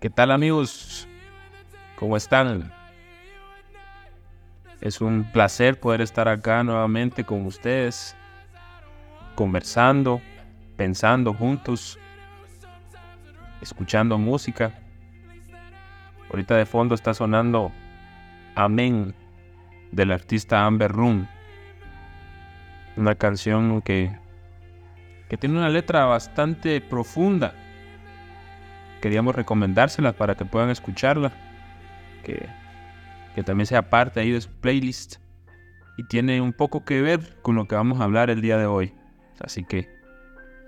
¿Qué tal amigos? ¿Cómo están? Es un placer poder estar acá nuevamente con ustedes, conversando, pensando juntos, escuchando música. Ahorita de fondo está sonando Amén del artista Amber Room. Una canción que, que tiene una letra bastante profunda. Queríamos recomendársela para que puedan escucharla. Que, que también sea parte ahí de su playlist. Y tiene un poco que ver con lo que vamos a hablar el día de hoy. Así que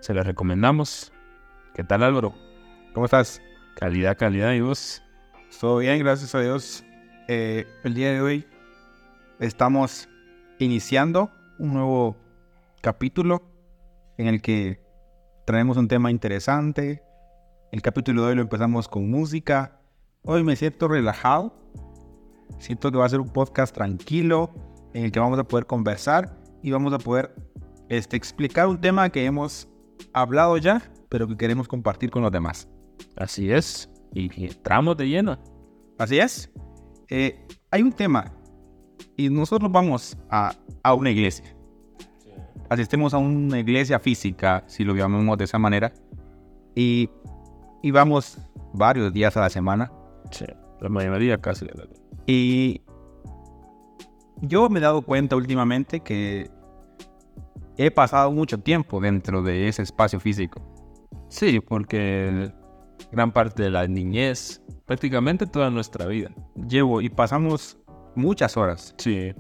se la recomendamos. ¿Qué tal Álvaro? ¿Cómo estás? Calidad, calidad y vos. Todo bien, gracias a Dios. Eh, el día de hoy estamos iniciando un nuevo capítulo en el que traemos un tema interesante. El capítulo de hoy lo empezamos con música. Hoy me siento relajado. Siento que va a ser un podcast tranquilo en el que vamos a poder conversar y vamos a poder este, explicar un tema que hemos hablado ya, pero que queremos compartir con los demás. Así es. Y entramos de lleno. Así es. Eh, hay un tema y nosotros vamos a, a una iglesia. Asistemos a una iglesia física, si lo llamamos de esa manera, y, y vamos varios días a la semana. Sí, la mayoría casi. Y yo me he dado cuenta últimamente que he pasado mucho tiempo dentro de ese espacio físico. Sí, porque gran parte de la niñez, prácticamente toda nuestra vida. Llevo y pasamos muchas horas. Sí.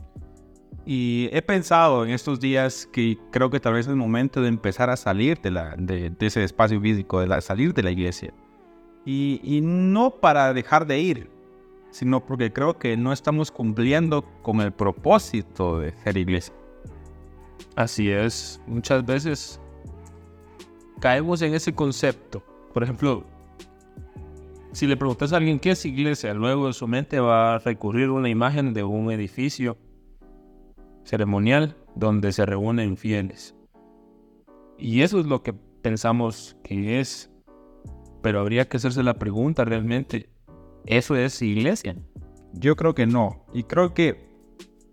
Y he pensado en estos días que creo que tal vez es el momento de empezar a salir de, la, de, de ese espacio físico, de la, salir de la iglesia. Y, y, no para dejar de ir, sino porque creo que no estamos cumpliendo con el propósito de ser iglesia. Así es, muchas veces caemos en ese concepto. Por ejemplo, si le preguntas a alguien qué es iglesia, luego en su mente va a recurrir una imagen de un edificio ceremonial donde se reúnen fieles. Y eso es lo que pensamos que es. Pero habría que hacerse la pregunta realmente, ¿eso es iglesia? Yo creo que no. Y creo que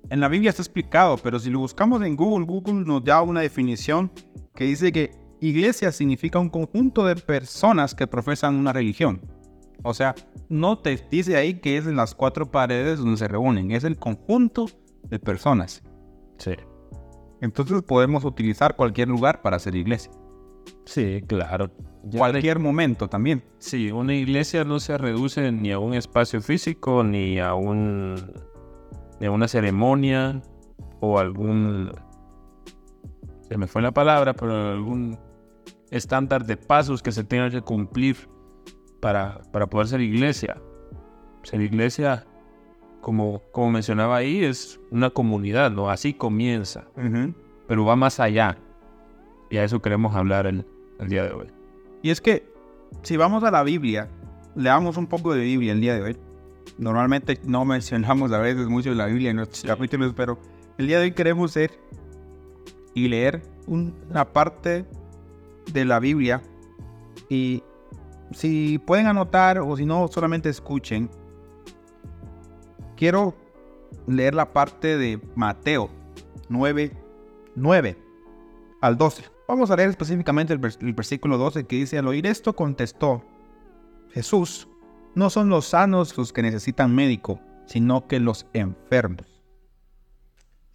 en la Biblia está explicado, pero si lo buscamos en Google, Google nos da una definición que dice que iglesia significa un conjunto de personas que profesan una religión. O sea, no te dice ahí que es en las cuatro paredes donde se reúnen, es el conjunto de personas. Sí. Entonces podemos utilizar cualquier lugar para hacer iglesia. Sí, claro. Ya cualquier momento también. Sí, una iglesia no se reduce ni a un espacio físico, ni a un ni a una ceremonia o algún se me fue la palabra, pero algún estándar de pasos que se tenga que cumplir para, para poder ser iglesia. Ser iglesia, como, como mencionaba ahí, es una comunidad, ¿no? Así comienza. Uh -huh. Pero va más allá. Y a eso queremos hablar el, el, día de hoy. Y es que, si vamos a la Biblia, leamos un poco de Biblia el día de hoy. Normalmente no mencionamos a veces mucho de la Biblia en nuestros sí. capítulos, pero el día de hoy queremos ser y leer una parte de la Biblia y si pueden anotar o si no, solamente escuchen. Quiero leer la parte de Mateo 9, 9 al 12. Vamos a leer específicamente el, vers el versículo 12 que dice, al oír esto contestó Jesús, no son los sanos los que necesitan médico, sino que los enfermos.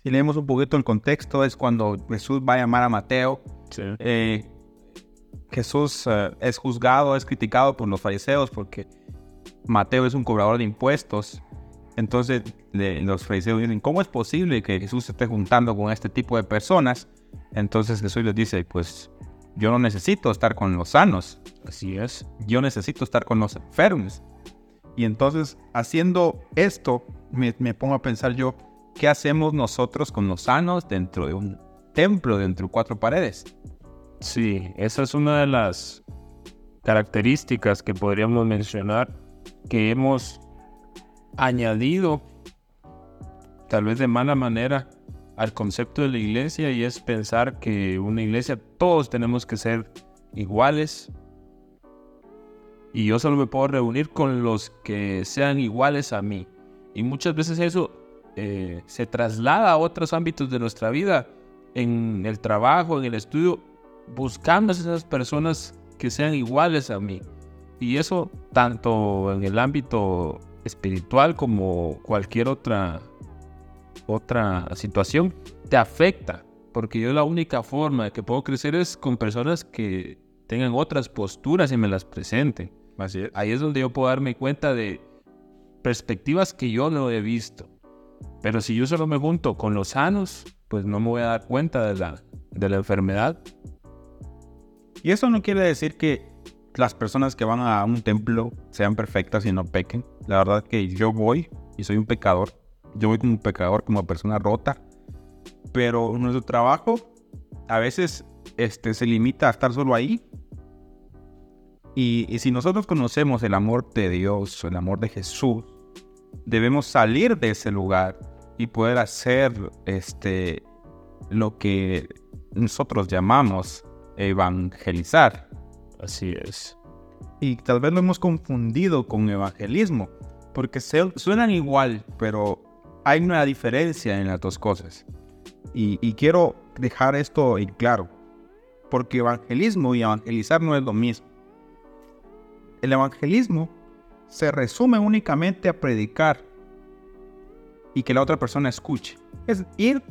Si leemos un poquito el contexto, es cuando Jesús va a llamar a Mateo. Sí. Eh, Jesús uh, es juzgado, es criticado por los fariseos porque Mateo es un cobrador de impuestos. Entonces le, los fariseos dicen, ¿cómo es posible que Jesús se esté juntando con este tipo de personas? Entonces Jesús les dice, pues yo no necesito estar con los sanos. Así es. Yo necesito estar con los enfermos. Y entonces haciendo esto, me, me pongo a pensar yo, ¿qué hacemos nosotros con los sanos dentro de un templo, dentro de cuatro paredes? Sí, esa es una de las características que podríamos mencionar que hemos añadido, tal vez de mala manera, al concepto de la iglesia y es pensar que una iglesia todos tenemos que ser iguales y yo solo me puedo reunir con los que sean iguales a mí. Y muchas veces eso eh, se traslada a otros ámbitos de nuestra vida, en el trabajo, en el estudio, buscando a esas personas que sean iguales a mí. Y eso tanto en el ámbito espiritual como cualquier otra, otra situación te afecta. Porque yo la única forma de que puedo crecer es con personas que tengan otras posturas y me las presenten. Ahí es donde yo puedo darme cuenta de perspectivas que yo no he visto. Pero si yo solo me junto con los sanos, pues no me voy a dar cuenta de la, de la enfermedad. Y eso no quiere decir que las personas que van a un templo sean perfectas y no pequen. La verdad que yo voy y soy un pecador. Yo voy como un pecador, como persona rota. Pero nuestro trabajo a veces este, se limita a estar solo ahí y, si nosotros conocemos el amor de Dios, el amor de Jesús, debemos salir de ese lugar y poder hacer este, lo que nosotros llamamos evangelizar. Así es. Y tal vez lo hemos confundido con evangelismo, porque suenan igual, pero hay una diferencia en las dos cosas. Y, y quiero dejar esto en claro, porque evangelismo y evangelizar no es lo mismo. El evangelismo se resume únicamente a predicar y que la otra persona escuche. Es ir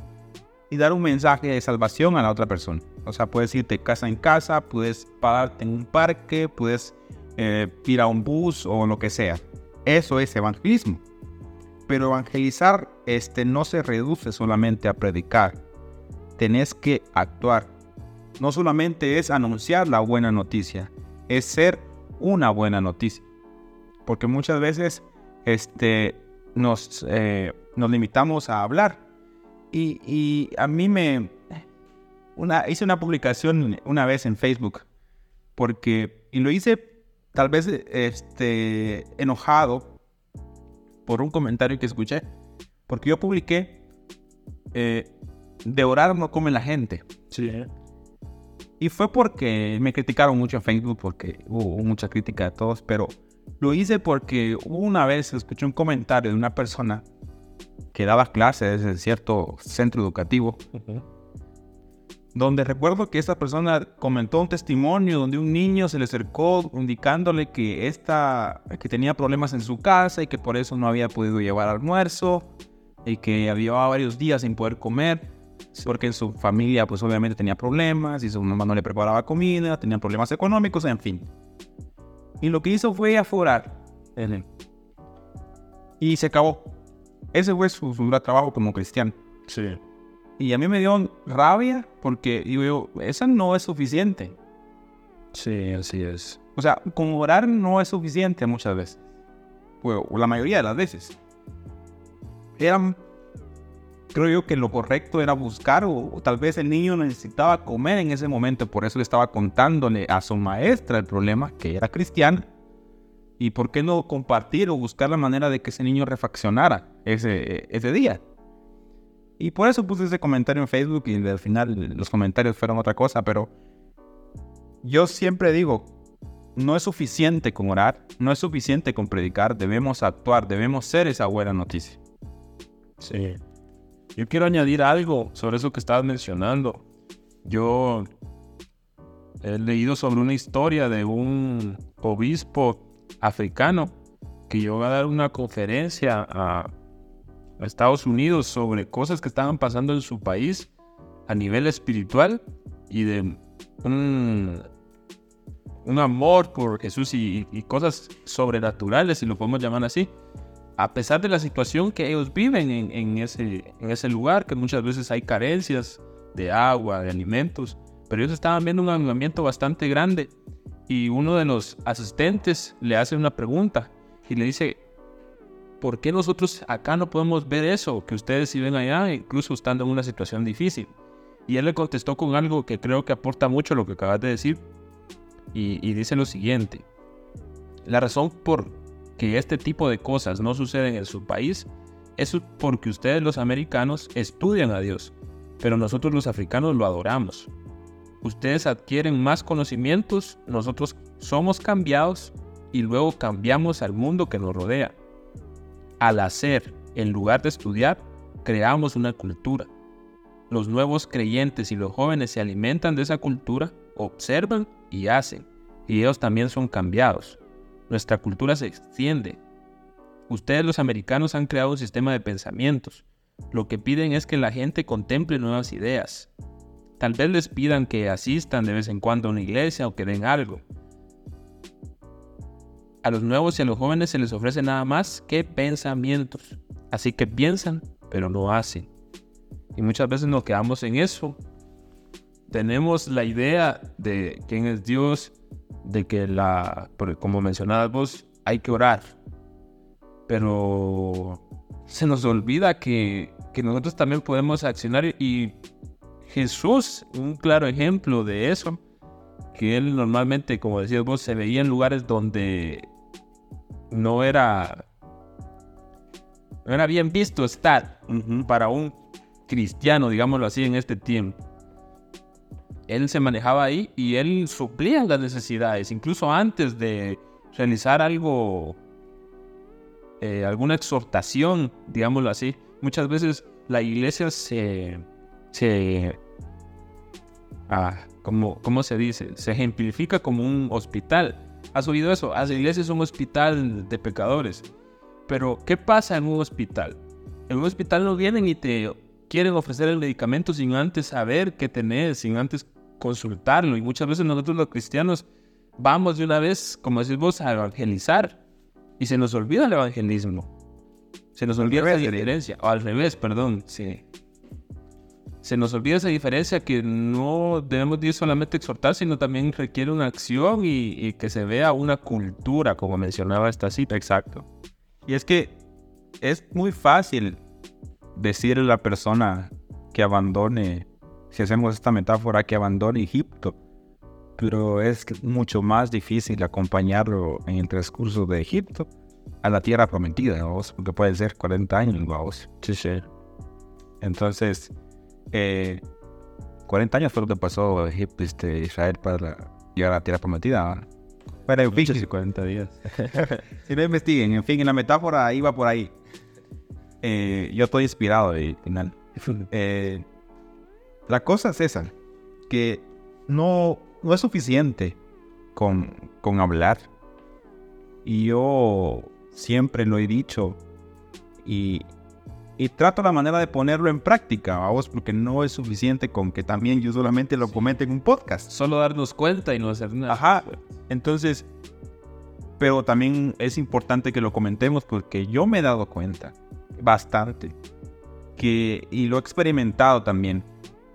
y dar un mensaje de salvación a la otra persona. O sea, puedes irte casa en casa, puedes pararte en un parque, puedes eh, ir a un bus o lo que sea. Eso es evangelismo. Pero evangelizar este, no se reduce solamente a predicar. Tenés que actuar. No solamente es anunciar la buena noticia, es ser una buena noticia. Porque muchas veces este, nos, eh, nos limitamos a hablar. Y, a mí me... Una, hice una publicación una vez en Facebook. Porque... Y lo hice tal vez este, enojado por un comentario que escuché. Porque yo publiqué... Eh, de orar no come la gente. Sí. Y fue porque me criticaron mucho en Facebook, porque hubo mucha crítica de todos, pero lo hice porque una vez escuché un comentario de una persona que daba clases en cierto centro educativo, donde recuerdo que esta persona comentó un testimonio donde un niño se le acercó indicándole que, esta, que tenía problemas en su casa y que por eso no había podido llevar almuerzo y que había varios días sin poder comer porque en su familia pues obviamente tenía problemas y su mamá no le preparaba comida, tenían problemas económicos, en fin. Y lo que hizo fue aforar. Y se acabó. Ese fue su, su trabajo como cristiano. Sí. Y a mí me dio rabia porque digo yo, esa no es suficiente. Sí, así es. O sea, con orar no es suficiente muchas veces. Pues, la mayoría de las veces. Eran creo yo que lo correcto era buscar o, tal vez el niño necesitaba comer en ese momento, por eso le estaba contándole a su maestra el problema, que era cristiana. ¿Y por qué no compartir o buscar la manera de que ese niño refaccionara ese, ese día? Y por eso puse ese comentario en Facebook y al final los comentarios fueron otra cosa, pero yo siempre digo, no es suficiente con orar, no es suficiente con predicar, debemos actuar, debemos ser esa buena noticia. Sí. Yo quiero añadir algo sobre eso que estabas mencionando. Yo he leído sobre una historia de un obispo africano que llegó a dar una conferencia a, Estados Unidos sobre cosas que estaban pasando en su país a nivel espiritual y de un, amor por Jesús y, cosas sobrenaturales, si lo podemos llamar así a pesar de la situación que ellos viven en, ese, en ese lugar, que muchas veces hay carencias de agua, de alimentos, pero ellos estaban viendo un avivamiento bastante grande y uno de los asistentes le hace una pregunta y le dice, ¿por qué nosotros acá no podemos ver eso que ustedes sí ven allá, incluso estando en una situación difícil? Y él le contestó con algo que creo que aporta mucho lo que acabas de decir y, y dice lo siguiente, la razón por que este tipo de cosas no suceden en su país es porque ustedes los americanos estudian a Dios, pero nosotros los africanos lo adoramos. Ustedes adquieren más conocimientos, nosotros somos cambiados y luego cambiamos al mundo que nos rodea. Al hacer, en lugar de estudiar, creamos una cultura. Los nuevos creyentes y los jóvenes se alimentan de esa cultura, observan y hacen, y ellos también son cambiados. Nuestra cultura se extiende. Ustedes los americanos han creado un sistema de pensamientos. Lo que piden es que la gente contemple nuevas ideas. Tal vez les pidan que asistan de vez en cuando a una iglesia o que den algo. A los nuevos y a los jóvenes se les ofrece nada más que pensamientos. Así que piensan, pero no hacen. Y muchas veces nos quedamos en eso. Tenemos la idea de quién es Dios, de que la, como mencionabas vos, hay que orar. Pero se nos olvida que, que nosotros también podemos accionar y Jesús, un claro ejemplo de eso, que él normalmente, como decías vos, se veía en lugares donde no era, no era bien visto estar para un cristiano, digámoslo así, en este tiempo. Él se manejaba ahí y él suplía las necesidades, incluso antes de realizar algo, eh, alguna exhortación, digámoslo así. Muchas veces la iglesia se, se ah, como, ¿cómo se dice? Se ejemplifica como un hospital. ¿Has oído eso? Las iglesias es un hospital de pecadores. Pero, ¿qué pasa en un hospital? En un hospital no vienen y te quieren ofrecer el medicamento sin antes saber qué tenés, sin antes consultarlo. Y muchas veces nosotros los cristianos vamos de una vez, como decís vos, a evangelizar. Y se nos olvida el evangelismo. Se nos olvida esa diferencia. O al revés, perdón. Sí. Se nos olvida esa diferencia que no debemos ir solamente exhortar, sino también requiere una acción y, y que se vea una cultura, como mencionaba esta cita. Exacto. Y es que es muy fácil decirle a la persona que abandone si hacemos esta metáfora, que abandone Egipto. Pero es mucho más difícil acompañarlo en el transcurso de Egipto a la tierra prometida, porque puede ser 40 años, vamos. Sí, sí. Entonces, 40 eh, años fue lo que pasó Egipto, este, Israel para llegar a la tierra prometida. Pero en fin, 40 días. si no investiguen, en fin, en la metáfora iba por ahí. Eh, yo estoy inspirado al final. Eh, la cosa es esa, que no, no es suficiente con, con hablar. Y yo siempre lo he dicho y, y trato la manera de ponerlo en práctica, vamos, porque no es suficiente con que también yo solamente lo comente en un podcast. Solo darnos cuenta y no hacer nada. Ajá, entonces, pero también es importante que lo comentemos porque yo me he dado cuenta bastante que, y lo he experimentado también,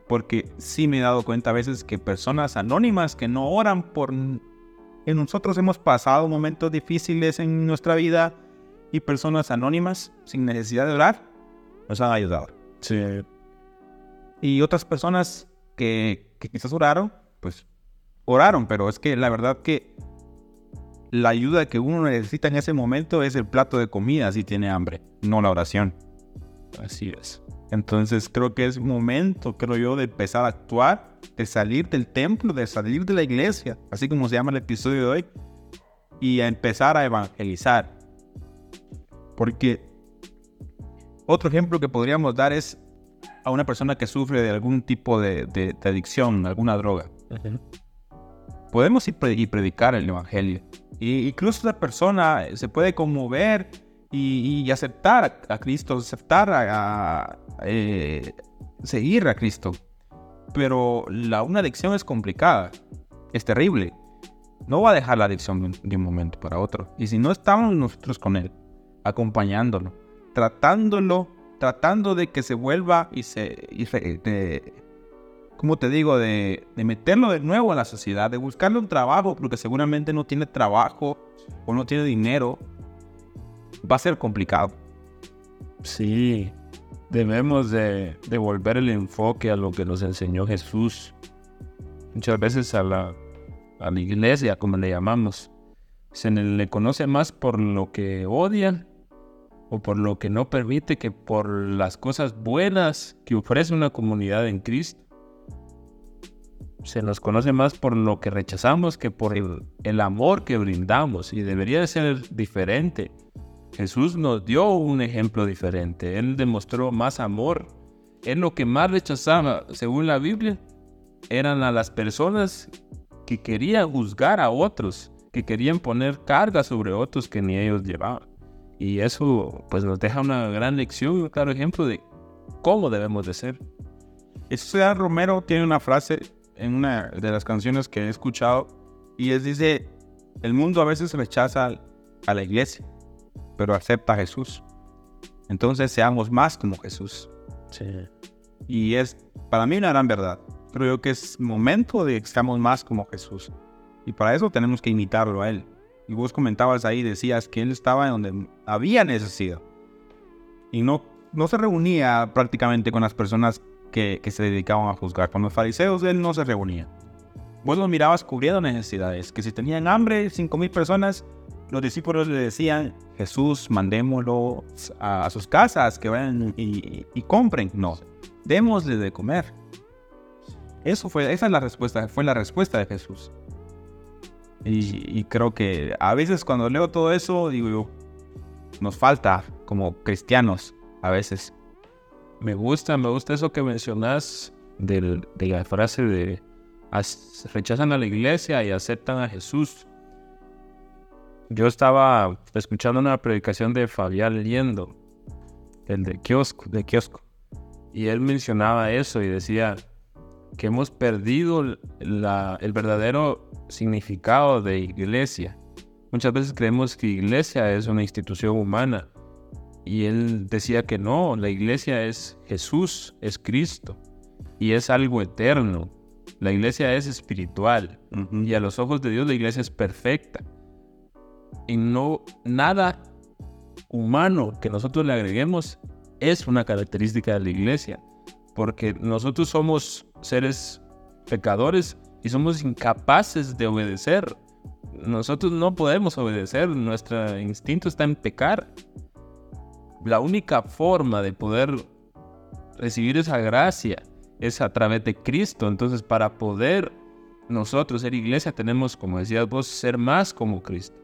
porque sí me he dado cuenta a veces que personas anónimas que no oran por... En nosotros hemos pasado momentos difíciles en nuestra vida y personas anónimas sin necesidad de orar nos han ayudado. Sí. Y otras personas que, que quizás oraron, pues oraron, pero es que la verdad que la ayuda que uno necesita en ese momento es el plato de comida si tiene hambre, no la oración. Así es. Entonces creo que es momento, creo yo, de empezar a actuar, de salir del templo, de salir de la iglesia, así como se llama el episodio de hoy, y a empezar a evangelizar. Porque otro ejemplo que podríamos dar es a una persona que sufre de algún tipo de, adicción, alguna droga. Podemos ir y predicar el evangelio. Y incluso esa persona se puede conmover y, aceptar a, Cristo, aceptar a, eh, seguir a Cristo. Pero la, una adicción es complicada, es terrible. No va a dejar la adicción de un momento para otro. Y si no estamos nosotros con Él, acompañándolo, tratándolo, tratando de que se vuelva y se... De, ¿Cómo te digo? De, de meterlo de nuevo a la sociedad, de buscarle un trabajo, porque seguramente no tiene trabajo o no tiene dinero va a ser complicado. Sí, debemos de devolver el enfoque a lo que nos enseñó Jesús. Muchas veces a la, a la iglesia, como le llamamos, se le conoce más por lo que odian o por lo que no permite que por las cosas buenas que ofrece una comunidad en Cristo. se nos conoce más por lo que rechazamos que por el, amor que brindamos y debería de ser diferente. Jesús nos dio un ejemplo diferente. Él demostró más amor. Él lo que más rechazaba, según la Biblia, eran a las personas que querían juzgar a otros, que querían poner carga sobre otros que ni ellos llevaban. Y eso pues nos deja una gran lección, un claro ejemplo de cómo debemos de ser. Ciudad Romero tiene una frase en una de las canciones que he escuchado y es dice, el mundo a veces rechaza a la iglesia, pero acepta a Jesús. Entonces seamos más como Jesús. Sí. Y es para mí una gran verdad. Creo que es momento de que seamos más como Jesús. Y para eso tenemos que imitarlo a Él. Y vos comentabas ahí, decías que Él estaba donde había necesidad. Y no, no se reunía prácticamente con las personas que, que se dedicaban a juzgar. Con los fariseos Él no se reunía. Vos los mirabas cubriendo necesidades. Que si tenían hambre, cinco mil personas, los discípulos le decían, Jesús, mandémoslo a, sus casas, que vayan y, y, compren. No, démosle de comer. Eso fue, esa es la respuesta, fue la respuesta de Jesús. Y, creo que a veces cuando leo todo eso, digo nos falta como cristianos a veces. Me gusta, me gusta eso que mencionas de la frase de rechazan a la iglesia y aceptan a Jesús. Yo estaba escuchando una predicación de Fabián Liendo, el de kiosco, de kiosco, y él mencionaba eso y decía que hemos perdido el verdadero significado de iglesia. Muchas veces creemos que iglesia es una institución humana y él decía que no, la iglesia es Jesús, es Cristo y es algo eterno. La iglesia es espiritual y a los ojos de Dios la iglesia es perfecta. Y no nada humano que nosotros le agreguemos es una característica de la iglesia, porque nosotros somos seres pecadores y somos incapaces de obedecer. Nosotros no podemos obedecer, nuestro instinto está en pecar. La única forma de poder recibir esa gracia es a través de Cristo. Entonces, para poder nosotros ser iglesia, tenemos, como decías vos, ser más como Cristo.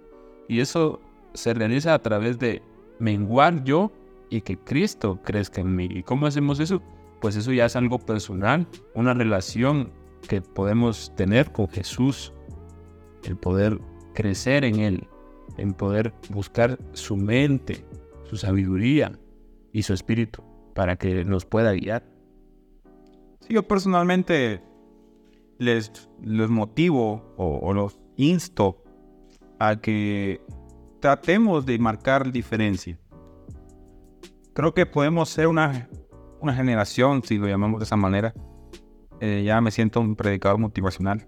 Y eso se realiza a través de menguar yo y que Cristo crezca en mí. ¿Y cómo hacemos eso? Pues eso ya es algo personal, una relación que podemos tener con Jesús, el poder crecer en Él, en poder buscar su mente, su sabiduría y su espíritu para que nos pueda guiar. Sí, yo personalmente les, les motivo o, o los insto a que tratemos de marcar diferencia. Creo que podemos ser una, una generación, si lo llamamos de esa manera. Eh, ya me siento un predicador motivacional.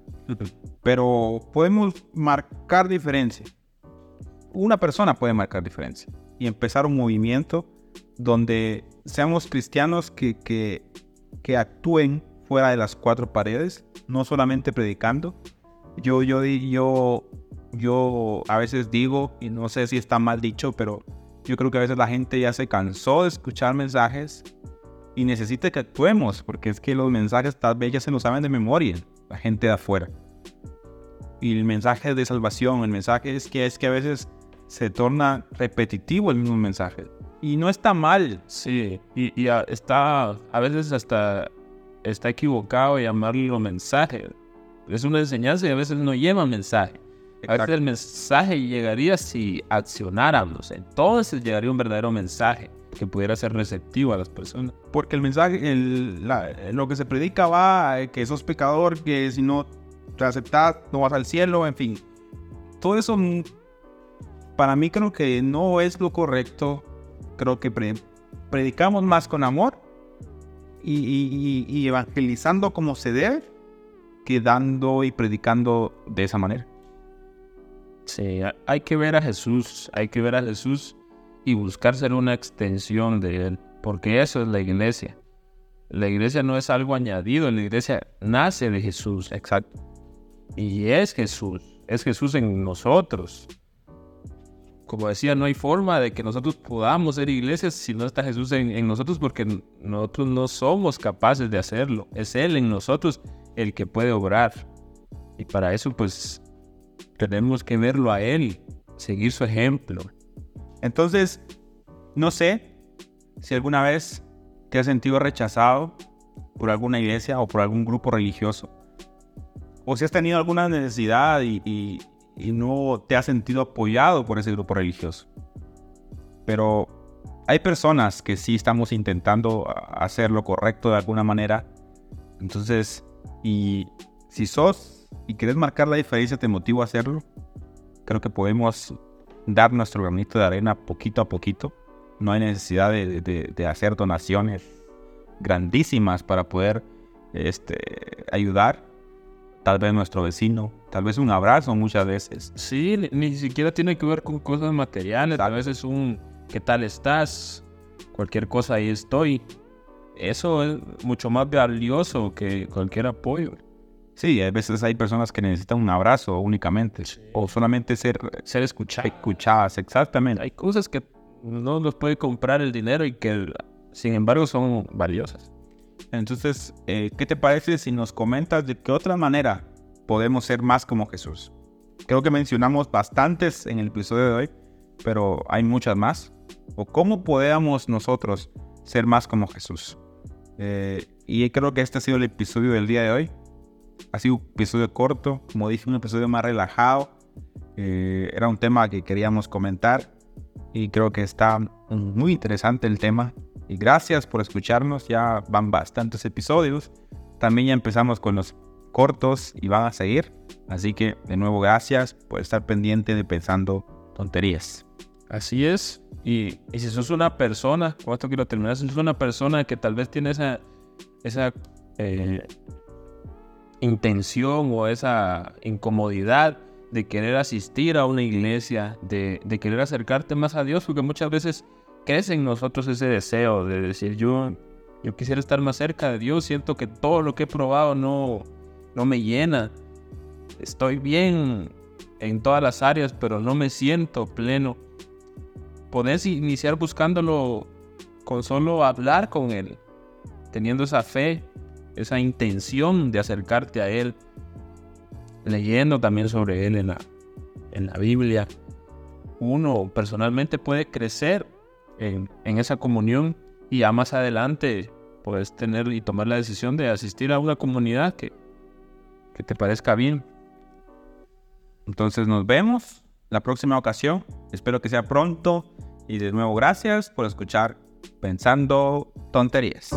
Pero podemos marcar diferencia. Una persona puede marcar diferencia y empezar un movimiento donde seamos cristianos que, que, que actúen fuera de las cuatro paredes, no solamente predicando. Yo, yo, yo, yo a veces digo, y no sé si está mal dicho, pero yo creo que a veces la gente ya se cansó de escuchar mensajes y necesita que actuemos, porque es que los mensajes tal vez ya se los saben de memoria, la gente de afuera. Y el mensaje de salvación, el mensaje es que es que a veces se torna repetitivo el mismo mensaje. Y no está mal. Sí, y, y está, a veces hasta está equivocado llamarlo mensaje. Es una enseñanza y a veces no lleva mensaje. A veces el mensaje llegaría si accionáramos. Entonces llegaría un verdadero mensaje que pudiera ser receptivo a las personas. Porque el mensaje, el, lo que se predica va que sos pecador, que si no te aceptas no vas al cielo, en fin. Todo eso mm, para mí creo que no es lo correcto. Creo que predicamos más con amor y, y evangelizando como se debe que dando y predicando de esa manera. Sí, hay que ver a Jesús, hay que ver a Jesús y buscar ser una extensión de Él, porque eso es la iglesia. La iglesia no es algo añadido, la iglesia nace de Jesús, exacto. Y es Jesús, es Jesús en nosotros. Como decía, no hay forma de que nosotros podamos ser iglesias si no está Jesús en, en nosotros, porque nosotros no somos capaces de hacerlo. Es Él en nosotros el que puede obrar. Y para eso pues tenemos que verlo a Él, seguir su ejemplo. Entonces, no sé si alguna vez te has sentido rechazado por alguna iglesia o por algún grupo religioso. O si has tenido alguna necesidad y, no te has sentido apoyado por ese grupo religioso. Pero hay personas que sí estamos intentando hacer lo correcto de alguna manera. Entonces, y si sos y quieres marcar la diferencia, te motivo a hacerlo. Creo que podemos dar nuestro granito de arena poquito a poquito. No hay necesidad de, hacer donaciones grandísimas para poder este, ayudar. Tal vez nuestro vecino, tal vez un abrazo muchas veces. Sí, ni, siquiera tiene que ver con cosas materiales. A veces un ¿qué tal estás? Cualquier cosa ahí estoy. Eso es mucho más valioso que cualquier apoyo. Sí, a veces hay personas que necesitan un abrazo únicamente. Sí. O solamente ser, ser escuchadas. escuchadas. Exactamente. Hay cosas que no los puede comprar el dinero y que sin embargo son valiosas. Entonces, eh, ¿qué te parece si nos comentas de qué otra manera podemos ser más como Jesús? Creo que mencionamos bastantes en el episodio de hoy, pero hay muchas más. ¿O cómo podemos nosotros ser más como Jesús? Eh, y creo que este ha sido el episodio del día de hoy. Ha sido un episodio corto, como dije, un episodio más relajado. Eh, era un tema que queríamos comentar y creo que está muy interesante el tema. Y gracias por escucharnos, ya van bastantes episodios. También ya empezamos con los cortos y van a seguir. Así que de nuevo gracias por estar pendiente de Pensando Tonterías. Así es. Y, si sos una persona, con esto quiero terminar, si sos una persona que tal vez tiene esa, esa eh, intención o esa incomodidad de querer asistir a una iglesia, de, querer acercarte más a Dios, porque muchas veces crece en nosotros ese deseo de decir, yo, yo quisiera estar más cerca de Dios, siento que todo lo que he probado no, no me llena, estoy bien en todas las áreas, pero no me siento pleno. Podés iniciar buscándolo con solo hablar con Él, teniendo esa fe, esa intención de acercarte a Él, leyendo también sobre Él en la, en la Biblia. Uno personalmente puede crecer en, en esa comunión y ya más adelante puedes tener y tomar la decisión de asistir a una comunidad que, que te parezca bien. Entonces nos vemos la próxima ocasión. Espero que sea pronto. Y de nuevo, gracias por escuchar Pensando Tonterías.